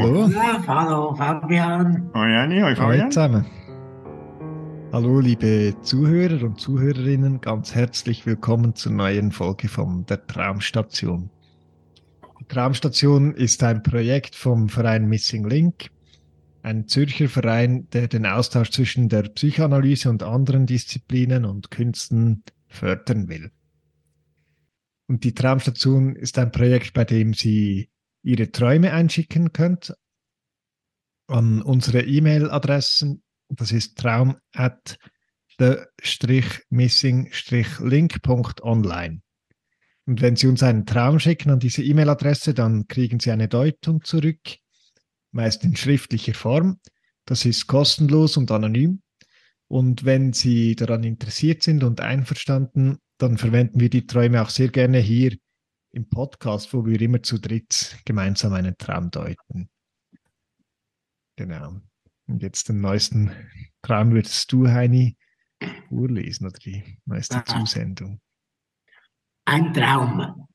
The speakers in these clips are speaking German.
Hallo, hallo. Ja, hallo Fabian. Hoi Anni, hoi Hallo Fabian. zusammen. Hallo liebe Zuhörer und Zuhörerinnen, ganz herzlich willkommen zur neuen Folge von der Traumstation. Die Traumstation ist ein Projekt vom Verein Missing Link, ein Zürcher Verein, der den Austausch zwischen der Psychoanalyse und anderen Disziplinen und Künsten fördern will. Und die Traumstation ist ein Projekt, bei dem Sie Ihre Träume einschicken könnt an unsere E-Mail-Adressen das ist traum at the-missing-link.online. Und wenn Sie uns einen Traum schicken an diese E-Mail-Adresse, dann kriegen Sie eine Deutung zurück, meist in schriftlicher Form. Das ist kostenlos und anonym. Und wenn Sie daran interessiert sind und einverstanden, dann verwenden wir die Träume auch sehr gerne hier im Podcast, wo wir immer zu dritt gemeinsam einen Traum deuten. Genau. Und jetzt den neuesten Traum würdest du, Heini, vorlesen oder die neueste Ja. Zusendung. Ein Traum.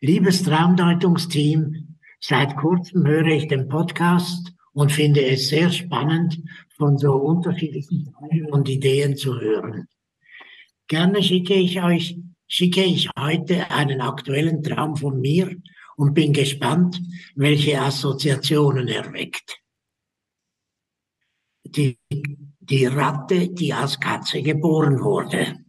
Liebes Traumdeutungsteam, seit kurzem höre ich den Podcast und finde es sehr spannend, von so unterschiedlichen Träumen und Ideen zu hören. Gerne schicke ich euch, schicke ich heute einen aktuellen Traum von mir und bin gespannt, welche Assoziationen er weckt. Die, die Ratte, die als Katze geboren wurde.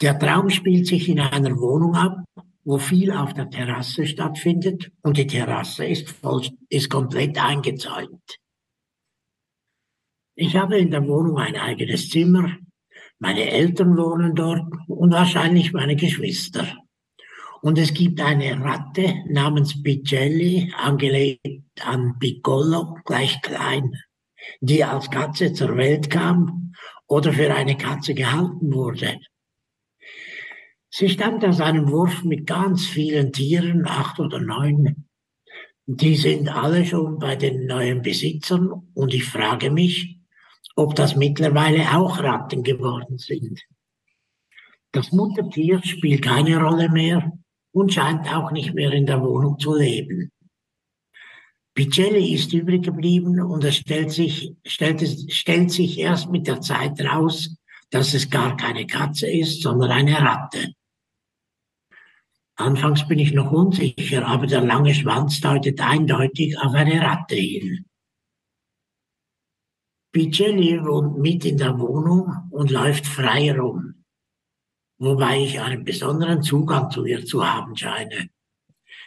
Der Traum spielt sich in einer Wohnung ab, wo viel auf der Terrasse stattfindet und die Terrasse ist, voll, ist komplett eingezäunt. Ich habe in der Wohnung ein eigenes Zimmer, meine Eltern wohnen dort und wahrscheinlich meine Geschwister. Und es gibt eine Ratte namens Picelli, angelegt an Piccolo, gleich klein, die als Katze zur Welt kam oder für eine Katze gehalten wurde. Sie stammt aus einem Wurf mit ganz vielen Tieren, acht oder neun. Die sind alle schon bei den neuen Besitzern und ich frage mich, ob das mittlerweile auch Ratten geworden sind. Das Muttertier spielt keine Rolle mehr und scheint auch nicht mehr in der Wohnung zu leben. Picelli ist übrig geblieben und es stellt sich, stellt, es, stellt sich erst mit der Zeit raus, dass es gar keine Katze ist, sondern eine Ratte. Anfangs bin ich noch unsicher, aber der lange Schwanz deutet eindeutig auf eine Ratte hin. Picelli wohnt mit in der Wohnung und läuft frei rum, wobei ich einen besonderen Zugang zu ihr zu haben scheine.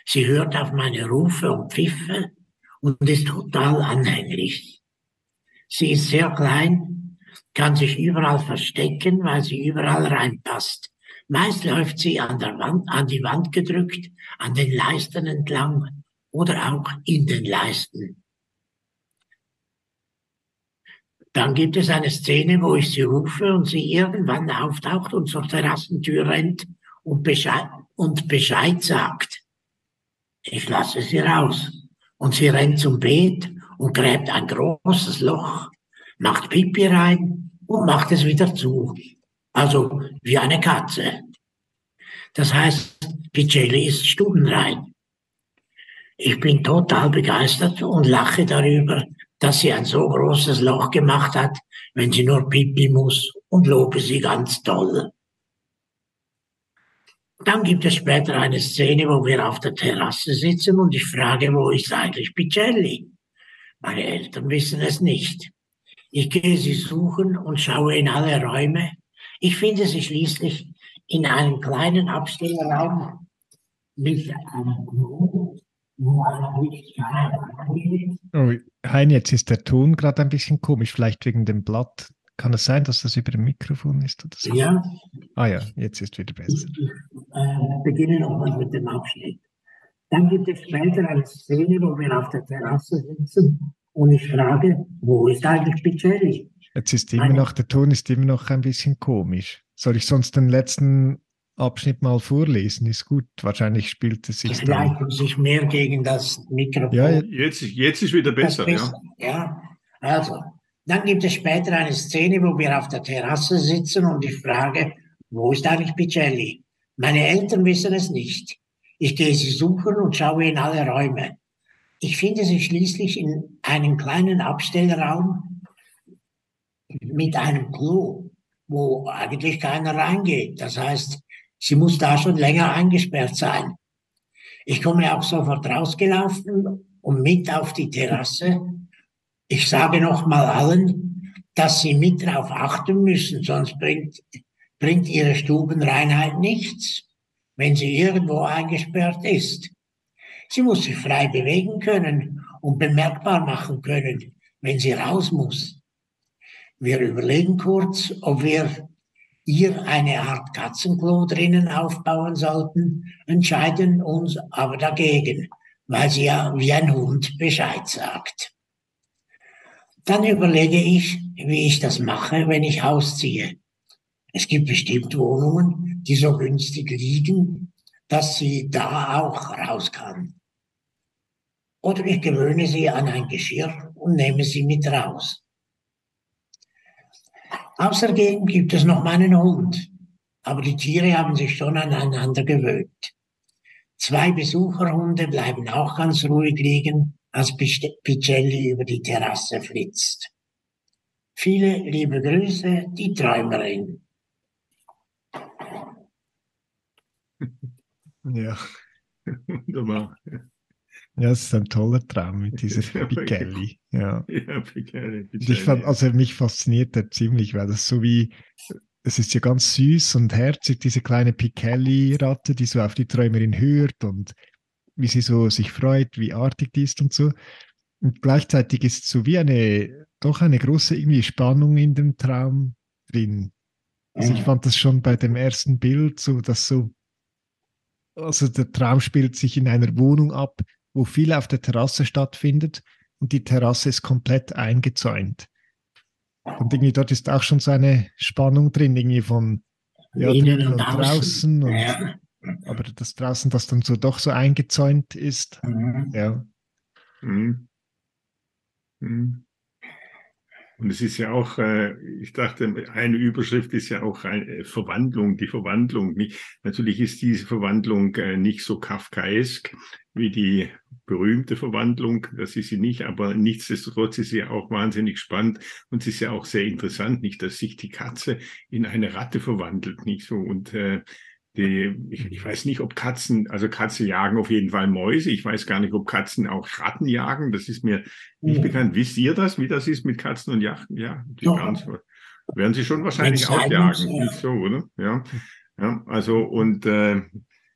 Sie hört auf meine Rufe und Pfiffe und ist total anhänglich. Sie ist sehr klein, kann sich überall verstecken, weil sie überall reinpasst. Meist läuft sie an der Wand, an die Wand gedrückt, an den Leisten entlang oder auch in den Leisten. Dann gibt es eine Szene, wo ich sie rufe und sie irgendwann auftaucht und zur Terrassentür rennt und Bescheid, und Bescheid sagt. Ich lasse sie raus und sie rennt zum Beet und gräbt ein großes Loch, macht Pipi rein und macht es wieder zu. Also wie eine Katze. Das heißt, Picelli ist stubenrein. Ich bin total begeistert und lache darüber, dass sie ein so großes Loch gemacht hat, wenn sie nur pipi muss und lobe sie ganz toll. Dann gibt es später eine Szene, wo wir auf der Terrasse sitzen und ich frage, wo ist eigentlich Picelli? Meine Eltern wissen es nicht. Ich gehe sie suchen und schaue in alle Räume. Ich finde sie schließlich in einem kleinen Abstellraum mit einem Oh, Heini, jetzt ist der Ton gerade ein bisschen komisch, vielleicht wegen dem Blatt. Kann es sein, dass das über dem Mikrofon ist oder so? Ja, Ah ja, jetzt ist wieder besser. ich äh, beginne nochmal mit dem Abschnitt. Dann gibt es später eine Szene, wo wir auf der Terrasse sitzen Und ich frage, wo ist eigentlich Picelli? Jetzt ist immer noch, der Ton ist immer noch ein bisschen komisch. Soll ich sonst den letzten Abschnitt mal vorlesen? Ist gut. Wahrscheinlich spielt es sich Vielleicht dann. muss ich mehr gegen das Mikrofon. Ja. Jetzt, jetzt ist wieder Das besser, ja. ja. Also, dann gibt es später eine Szene, wo wir auf der Terrasse sitzen und ich frage, wo ist eigentlich Picelli? Meine Eltern wissen es nicht. Ich gehe sie suchen und schaue in alle Räume. Ich finde sie schließlich in einem kleinen Abstellraum mit einem Klo, wo eigentlich keiner reingeht. Das heißt, sie muss da schon länger eingesperrt sein. Ich komme auch sofort rausgelaufen und mit auf die Terrasse. Ich sage noch mal allen, dass sie mit darauf achten müssen, sonst bringt, bringt ihre Stubenreinheit nichts, wenn sie irgendwo eingesperrt ist. Sie muss sich frei bewegen können und bemerkbar machen können, wenn sie raus muss. Wir überlegen kurz, ob wir ihr eine Art Katzenklo drinnen aufbauen sollten, entscheiden uns aber dagegen, weil sie ja wie ein Hund Bescheid sagt. Dann überlege ich, wie ich das mache, wenn ich ausziehe. Es gibt bestimmt Wohnungen, die so günstig liegen, dass sie da auch raus kann. Oder ich gewöhne sie an ein Geschirr und nehme sie mit raus. Außerdem gibt es noch meinen Hund, aber die Tiere haben sich schon aneinander gewöhnt. Zwei Besucherhunde bleiben auch ganz ruhig liegen, als Picelli über die Terrasse flitzt. Viele liebe Grüße, die Träumerin. Ja. Wunderbar. ja, es ist ein toller Traum mit dieser Picelli. Ja. Ja, Ich fand, also mich fasziniert er ziemlich, weil das so wie, es ist ja ganz süß und herzig, diese kleine Picelli-Ratte, die so auf die Träumerin hört und wie sie so sich freut, wie artig die ist und so. Und gleichzeitig ist so wie eine, doch eine große irgendwie Spannung in dem Traum drin. Also ich fand das schon bei dem ersten Bild so, dass so, also der Traum spielt sich in einer Wohnung ab, wo viel auf der Terrasse stattfindet und die Terrasse ist komplett eingezäunt. Und irgendwie dort ist auch schon so eine Spannung drin, irgendwie von ja, Innen drinnen und und außen. draußen. Und, Ja. Aber das draußen, das dann so doch so eingezäunt ist. Mhm. Ja. Mhm. Mhm. Und es ist ja auch, äh, ich dachte, eine Überschrift ist ja auch eine Verwandlung, die Verwandlung. Natürlich ist diese Verwandlung äh, nicht so kafkaesk wie die berühmte Verwandlung, das ist sie nicht, aber nichtsdestotrotz ist sie auch wahnsinnig spannend und es ist ja auch sehr interessant, nicht, dass sich die Katze in eine Ratte verwandelt, nicht so und äh, die, ich, ich weiß nicht, ob Katzen, also Katzen jagen auf jeden Fall Mäuse. Ich weiß gar nicht, ob Katzen auch Ratten jagen. Das ist mir nicht Mhm. bekannt. Wisst ihr das, wie das ist mit Katzen und Jachten? Ja, die Ja. werden, werden sie schon wahrscheinlich auch jagen. ja. So, oder? Ja. ja also und äh,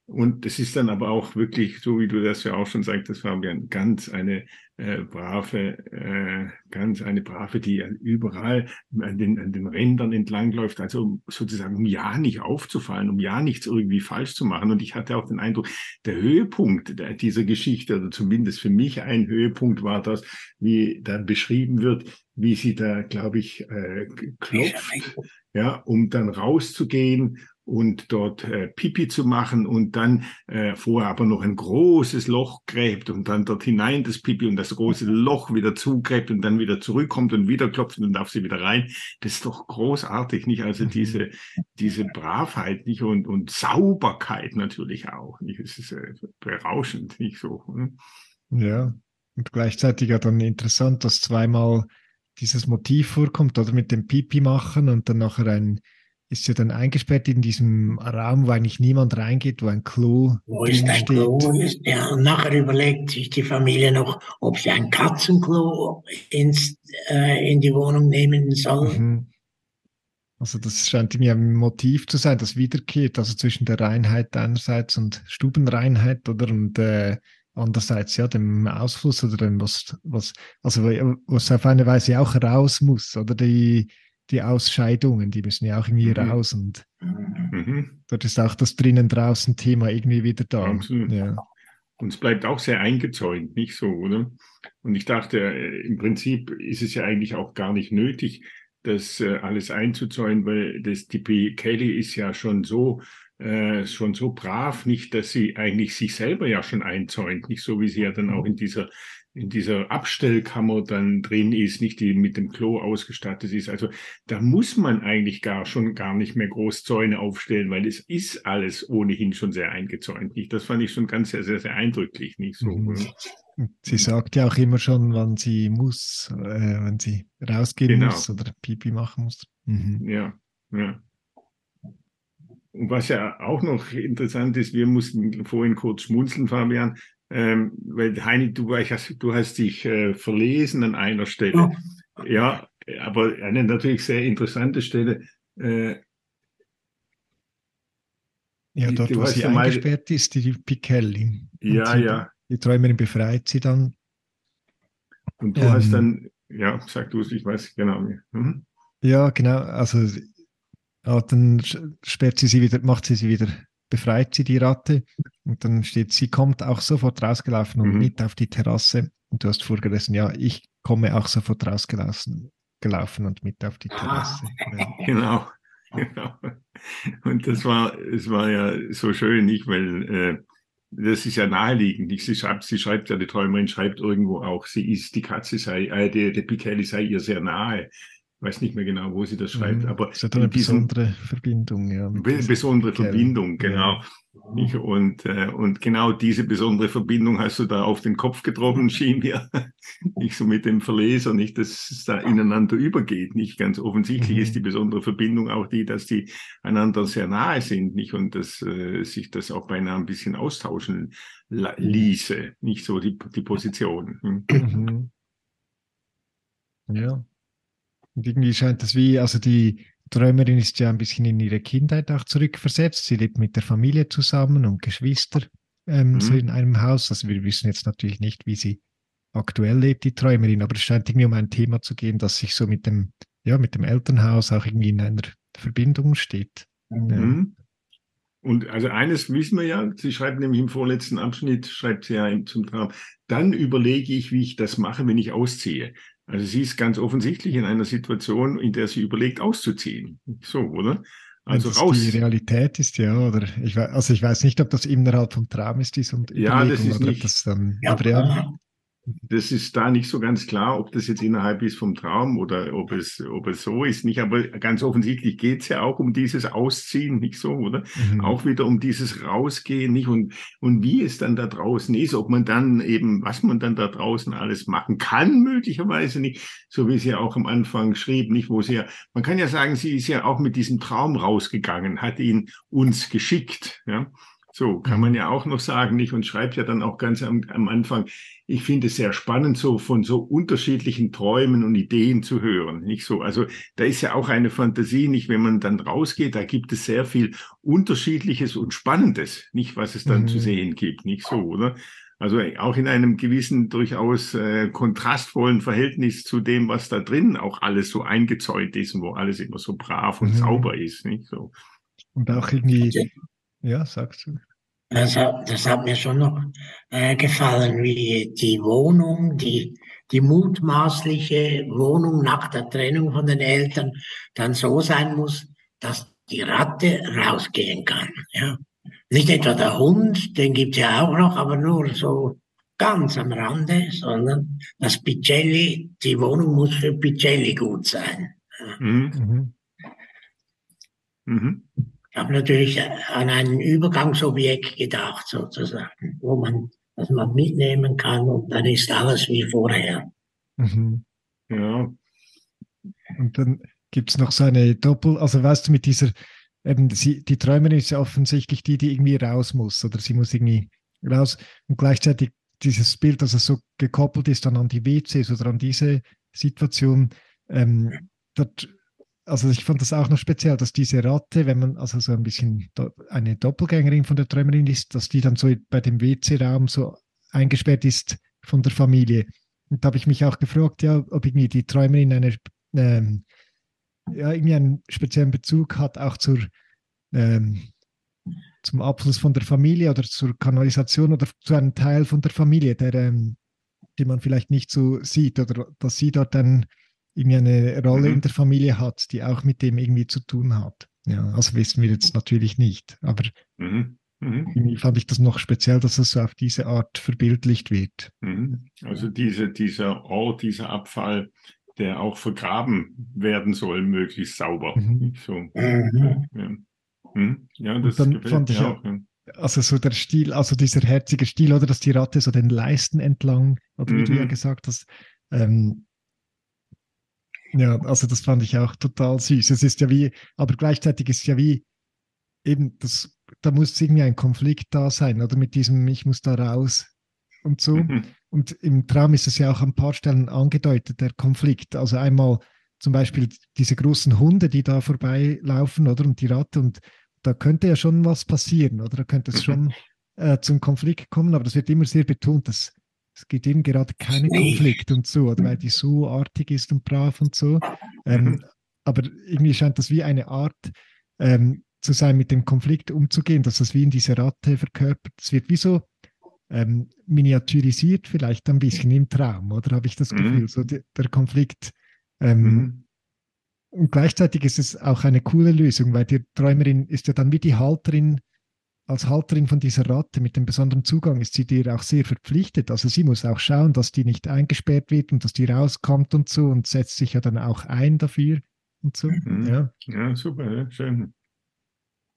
und es ist dann aber auch wirklich, so wie du das ja auch schon sagtest, Fabian, ganz eine äh, brave, äh, ganz eine brave, die überall an den, an den Rändern entlangläuft, also sozusagen, um ja nicht aufzufallen, um ja nichts irgendwie falsch zu machen. Und ich hatte auch den Eindruck, der Höhepunkt dieser Geschichte, oder zumindest für mich ein Höhepunkt war das, wie da beschrieben wird, wie sie da, glaube ich, äh, klopft, ja, um dann rauszugehen und dort äh, Pipi zu machen und dann äh, vorher aber noch ein großes Loch gräbt und dann dort hinein das Pipi und das große Loch wieder zugräbt und dann wieder zurückkommt und wieder klopft und dann darf sie wieder rein. Das ist doch großartig, nicht? Also Mhm. diese, diese Bravheit, nicht? Und, und Sauberkeit natürlich auch, nicht? Es ist äh, berauschend, nicht so. Ne? Ja. Und gleichzeitig ja dann interessant, dass zweimal dieses Motiv vorkommt, oder mit dem Pipi machen und dann nachher ein, ist ja dann eingesperrt in diesem Raum, wo eigentlich niemand reingeht, wo ein Klo Wo ist ein steht. Klo? Ist, ja, und nachher überlegt sich die Familie noch, ob sie ein Katzenklo ins, äh, in die Wohnung nehmen soll. Mhm. Also das scheint mir ein Motiv zu sein, das wiederkehrt, also zwischen der Reinheit einerseits und Stubenreinheit, oder? Und äh, andererseits ja dem Ausfluss oder dem, was, was, also was auf eine Weise auch raus muss, oder die, die Ausscheidungen, die müssen ja auch irgendwie Mhm. raus und Mhm. Mhm. dort ist auch das drinnen draußen Thema irgendwie wieder da. Absolut. Ja. Und es bleibt auch sehr eingezäunt, nicht so, oder? Und ich dachte, äh, im Prinzip ist es ja eigentlich auch gar nicht nötig, das äh, alles einzuzäunen, weil das Tipi Kelly ist ja schon so äh, schon so brav, nicht, dass sie eigentlich sich selber ja schon einzäunt, nicht so wie sie ja dann auch in dieser in dieser Abstellkammer dann drin ist, nicht die mit dem Klo ausgestattet ist. Also da muss man eigentlich gar schon gar nicht mehr groß Zäune aufstellen, weil es ist alles ohnehin schon sehr eingezäunt. Nicht? Das fand ich schon ganz sehr, sehr, sehr eindrücklich, nicht so. Mhm. Sie sagt ja auch immer schon, wann sie muss, äh, wenn sie rausgehen genau. muss oder Pipi machen muss. Mhm. Ja, ja. Und was ja auch noch interessant ist, wir mussten vorhin kurz schmunzeln, Fabian, ähm, weil Heini, du, hast, du hast dich äh, verlesen an einer Stelle. Oh. Ja, aber eine natürlich sehr interessante Stelle. Äh, ja, dort, wo sie mal, eingesperrt ist, die Pichelli. Ja, die, ja. Die Träumerin befreit sie dann. Und du ähm, hast dann, ja, sag du es, ich weiß genau. Mhm. Ja, genau. Also ja, dann sperrt sie sie wieder, macht sie sie wieder befreit sie die Ratte und dann steht, sie kommt auch sofort rausgelaufen und mhm. mit auf die Terrasse. Und du hast vorgelesen, ja, ich komme auch sofort rausgelaufen gelaufen und mit auf die Terrasse. Ah. Genau, genau. Und das war, es war ja so schön, nicht, weil äh, das ist ja naheliegend. Nicht? Sie schreibt, sie schreibt ja, die Träumerin schreibt irgendwo auch, sie ist, die Katze sei, äh, der, der Pichelli sei ihr sehr nahe weiß nicht mehr genau, wo sie das schreibt, mhm. aber das hat eine besondere Verbindung, ja. Besondere Verbindung, genau. Ja. Und, äh, und genau diese besondere Verbindung hast du da auf den Kopf getroffen, schien mir. nicht so mit dem Verleser, nicht, dass es da ineinander übergeht. Nicht ganz offensichtlich mhm. ist die besondere Verbindung auch die, dass die einander sehr nahe sind, nicht? Und dass äh, sich das auch beinahe ein bisschen austauschen ließe, nicht so die, die Position. Hm? Mhm. Ja. Und irgendwie scheint das wie, also die Träumerin ist ja ein bisschen in ihre Kindheit auch zurückversetzt. Sie lebt mit der Familie zusammen und Geschwister ähm, mhm. so in einem Haus. Also wir wissen jetzt natürlich nicht, wie sie aktuell lebt, die Träumerin, aber es scheint irgendwie um ein Thema zu gehen, das sich so mit dem, ja, mit dem Elternhaus auch irgendwie in einer Verbindung steht. Mhm. Und also eines wissen wir ja, sie schreibt nämlich im vorletzten Abschnitt, schreibt sie ja zum Traum, dann überlege ich, wie ich das mache, wenn ich ausziehe. Also sie ist ganz offensichtlich in einer Situation, in der sie überlegt, auszuziehen. So, oder? Also raus. Die Realität ist ja, oder ich weiß, also ich weiß nicht, ob das innerhalb vom Traum ist, diese und Ja, das ist nicht. Das dann, ja, aber ja, das ist da nicht so ganz klar, ob das jetzt innerhalb ist vom Traum oder ob es, ob es so ist. Nicht, aber ganz offensichtlich geht es ja auch um dieses Ausziehen, nicht so, oder? Mhm. Auch wieder um dieses Rausgehen, nicht? Und, und wie es dann da draußen ist, ob man dann eben, was man dann da draußen alles machen kann, möglicherweise nicht, so wie sie ja auch am Anfang schrieb, nicht, wo sie ja, man kann ja sagen, sie ist ja auch mit diesem Traum rausgegangen, hat ihn uns geschickt, ja. So kann man mhm. ja auch noch sagen, nicht? Und schreibt ja dann auch ganz am, am Anfang, ich finde es sehr spannend, so von so unterschiedlichen Träumen und Ideen zu hören. Nicht so, also da ist ja auch eine Fantasie, nicht, wenn man dann rausgeht, da gibt es sehr viel Unterschiedliches und Spannendes, nicht, was es dann mhm. zu sehen gibt, nicht so, oder? Also auch in einem gewissen, durchaus äh, kontrastvollen Verhältnis zu dem, was da drin auch alles so eingezäunt ist und wo alles immer so brav und mhm. sauber ist, nicht so. Und auch irgendwie, ja, sagst du. Das hat, das hat mir schon noch äh, gefallen, wie die Wohnung, die, die mutmaßliche Wohnung nach der Trennung von den Eltern dann so sein muss, dass die Ratte rausgehen kann. Ja. Nicht etwa der Hund, den gibt's ja auch noch, aber nur so ganz am Rande, sondern das Picelli, die Wohnung muss für Picelli gut sein. Mhm. Mhm. Mhm. Ich habe natürlich an ein Übergangsobjekt gedacht, sozusagen, wo man, das man mitnehmen kann und dann ist alles wie vorher. Mhm. Ja. Und dann gibt es noch so eine Doppel, also weißt du, mit dieser, eben, sie, die Träumerin ist ja offensichtlich die, die irgendwie raus muss oder sie muss irgendwie raus und gleichzeitig dieses Bild, dass es so gekoppelt ist dann an die WCs oder an diese Situation, ähm, dort also ich fand das auch noch speziell, dass diese Ratte, wenn man also so ein bisschen eine Doppelgängerin von der Träumerin ist, dass die dann so bei dem WC-Raum so eingesperrt ist von der Familie. Und da habe ich mich auch gefragt, ja, ob irgendwie die Träumerin eine, ähm, ja, irgendwie einen speziellen Bezug hat, auch zur, ähm, zum Abfluss von der Familie oder zur Kanalisation oder zu einem Teil von der Familie, der, ähm, den man vielleicht nicht so sieht oder dass sie dort dann irgendwie eine Rolle mhm. in der Familie hat, die auch mit dem irgendwie zu tun hat. Ja, also wissen wir jetzt natürlich nicht, aber mhm. Mhm. irgendwie fand ich das noch speziell, dass es so auf diese Art verbildlicht wird. Mhm. Also diese, dieser Ort, dieser Abfall, der auch vergraben werden soll, möglichst sauber. Mhm. So. Mhm. Ja. Mhm. ja. das dann fand ich auch. Ja. Also so der Stil, also dieser herzige Stil, oder dass die Ratte so den Leisten entlang, oder wie du ja gesagt hast, ähm, ja, also das fand ich auch total süß. Es ist ja wie, aber gleichzeitig ist ja wie eben, das, da muss irgendwie ein Konflikt da sein, oder mit diesem, ich muss da raus und so. Mhm. Und im Traum ist es ja auch an ein paar Stellen angedeutet, der Konflikt. Also einmal zum Beispiel diese großen Hunde, die da vorbeilaufen, oder? Und die Ratte. Und da könnte ja schon was passieren, oder? Da könnte es schon äh, zum Konflikt kommen, aber das wird immer sehr betont, dass es gibt eben gerade keinen Konflikt und so, oder weil die so artig ist und brav und so. Ähm, mhm. aber irgendwie scheint das wie eine Art ähm, zu sein, mit dem Konflikt umzugehen, dass das wie in diese Ratte verkörpert. Es wird wie so ähm, miniaturisiert, vielleicht ein bisschen im Traum, oder habe ich das mhm. Gefühl, so die, der Konflikt. Ähm, mhm. Und gleichzeitig ist es auch eine coole Lösung, weil die Träumerin ist ja dann wie die Halterin als Halterin von dieser Ratte mit dem besonderen Zugang ist sie dir auch sehr verpflichtet. Also sie muss auch schauen, dass die nicht eingesperrt wird und dass die rauskommt und so und setzt sich ja dann auch ein dafür und so. Mhm. Ja. ja, super, ja, schön.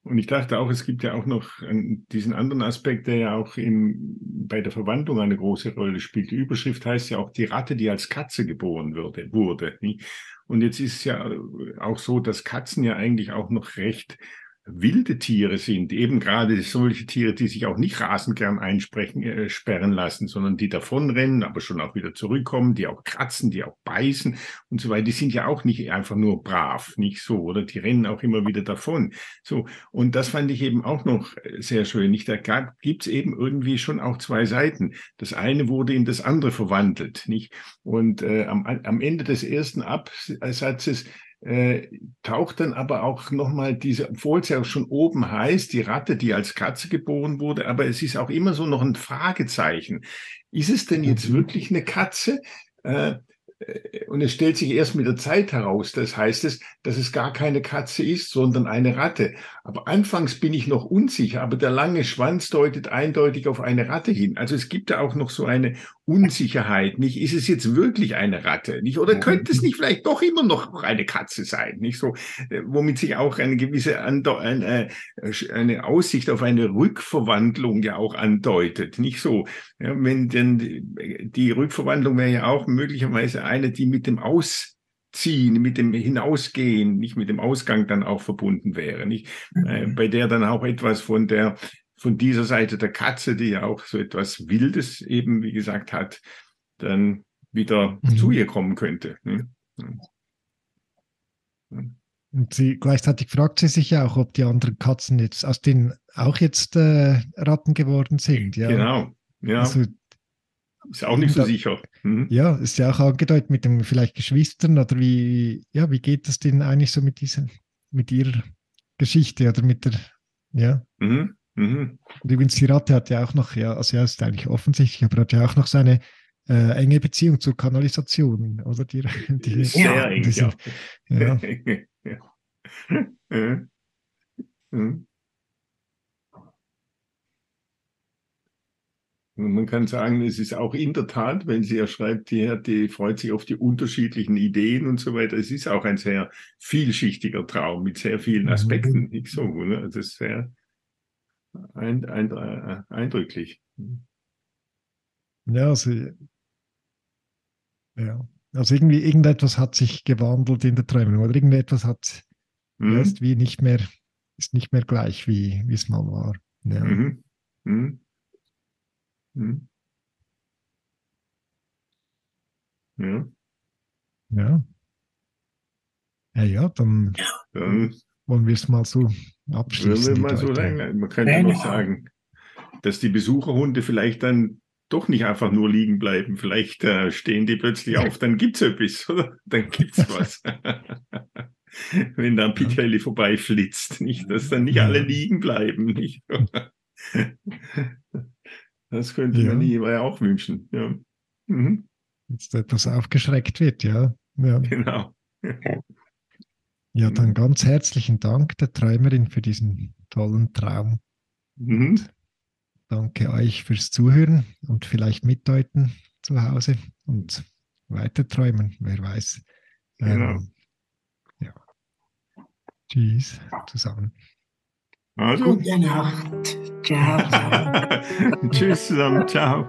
Und ich dachte auch, es gibt ja auch noch diesen anderen Aspekt, der ja auch im, bei der Verwandlung eine große Rolle spielt. Die Überschrift heißt ja auch die Ratte, die als Katze geboren würde, wurde. Und jetzt ist es ja auch so, dass Katzen ja eigentlich auch noch recht wilde Tiere sind, eben gerade solche Tiere, die sich auch nicht rasend gern einsprechen, äh, sperren lassen, sondern die davonrennen, aber schon auch wieder zurückkommen, die auch kratzen, die auch beißen und so weiter, die sind ja auch nicht einfach nur brav, nicht so, oder die rennen auch immer wieder davon. So, und das fand ich eben auch noch äh, sehr schön. Nicht? Da gibt es eben irgendwie schon auch zwei Seiten. Das eine wurde in das andere verwandelt, nicht? Und äh, am, am Ende des ersten Absatzes äh, taucht dann aber auch nochmal diese, obwohl es ja schon oben heißt, die Ratte, die als Katze geboren wurde, aber es ist auch immer so noch ein Fragezeichen. Ist es denn jetzt mhm. wirklich eine Katze? Äh, äh, und es stellt sich erst mit der Zeit heraus, das heißt es, dass es gar keine Katze ist, sondern eine Ratte. Aber anfangs bin ich noch unsicher, aber der lange Schwanz deutet eindeutig auf eine Ratte hin. Also es gibt da auch noch so eine Unsicherheit, nicht? Ist es jetzt wirklich eine Ratte, nicht? Oder könnte es nicht vielleicht doch immer noch eine Katze sein, nicht so? Äh, womit sich auch eine gewisse Ande eine, äh, eine Aussicht auf eine Rückverwandlung ja auch andeutet, nicht so? Ja, wenn denn die Rückverwandlung wäre ja auch möglicherweise eine, die mit dem Ausziehen, mit dem Hinausgehen, nicht mit dem Ausgang dann auch verbunden wäre, nicht? Äh, mhm. bei der dann auch etwas von der von dieser Seite der Katze, die ja auch so etwas Wildes eben, wie gesagt, hat, dann wieder mhm. zu ihr kommen könnte. Ne? Und sie, gleichzeitig fragt sie sich ja auch, ob die anderen Katzen jetzt aus denen auch jetzt äh, Ratten geworden sind. Ja. Genau, ja. Also, ist auch nicht so sicher. Mhm. Ja, ist ja auch angedeutet mit den vielleicht Geschwistern oder wie, ja, wie geht es denen eigentlich so mit dieser, mit ihrer Geschichte oder mit der, ja. Mhm. Mhm. Und übrigens, die Ratte hat ja auch noch, ja, also ja, ist eigentlich offensichtlich, aber hat ja auch noch seine äh, enge Beziehung zur Kanalisation, oder? Die, die, Sehr eng, ja. ja. ja. Mhm. Man kann sagen, es ist auch in der Tat, wenn sie ja schreibt, die, die freut sich auf die unterschiedlichen Ideen und so weiter. Es ist auch ein sehr vielschichtiger Traum mit sehr vielen mhm. Aspekten. Nicht so, ne? Das ist sehr, ein, ein, äh, eindrücklich. Ja, also, ja. also irgendwie irgendetwas hat sich gewandelt in der Träumung oder irgendetwas hat mhm. ist wie nicht mehr, ist nicht mehr gleich, wie, es mal war. Ja. Mhm. Mhm. Mhm. Ja. Ja. Ja, ja, dann, dann wollen wir es mal so abschließen. Mal so lange, man könnte ja noch sagen, dass die Besucherhunde vielleicht dann doch nicht einfach nur liegen bleiben. Vielleicht äh, stehen die plötzlich auf, dann gibt es etwas, oder? Dann gibt es was. wenn dann Pitelli vorbeiflitzt, nicht, dass dann nicht alle liegen bleiben, nicht? Das könnte Ja. man jeweils auch wünschen, ja. Mhm, Jetzt etwas aufgeschreckt wird, ja. Ja, genau. Ja dann ganz herzlichen Dank der Träumerin für diesen tollen Traum. Mhm. Danke euch fürs Zuhören und vielleicht mitdeuten zu Hause und weiter träumen, wer weiß. Genau. Ähm, ja. Tschüss zusammen. Also, Gute Nacht. Ciao. ciao. tschüss zusammen, ciao.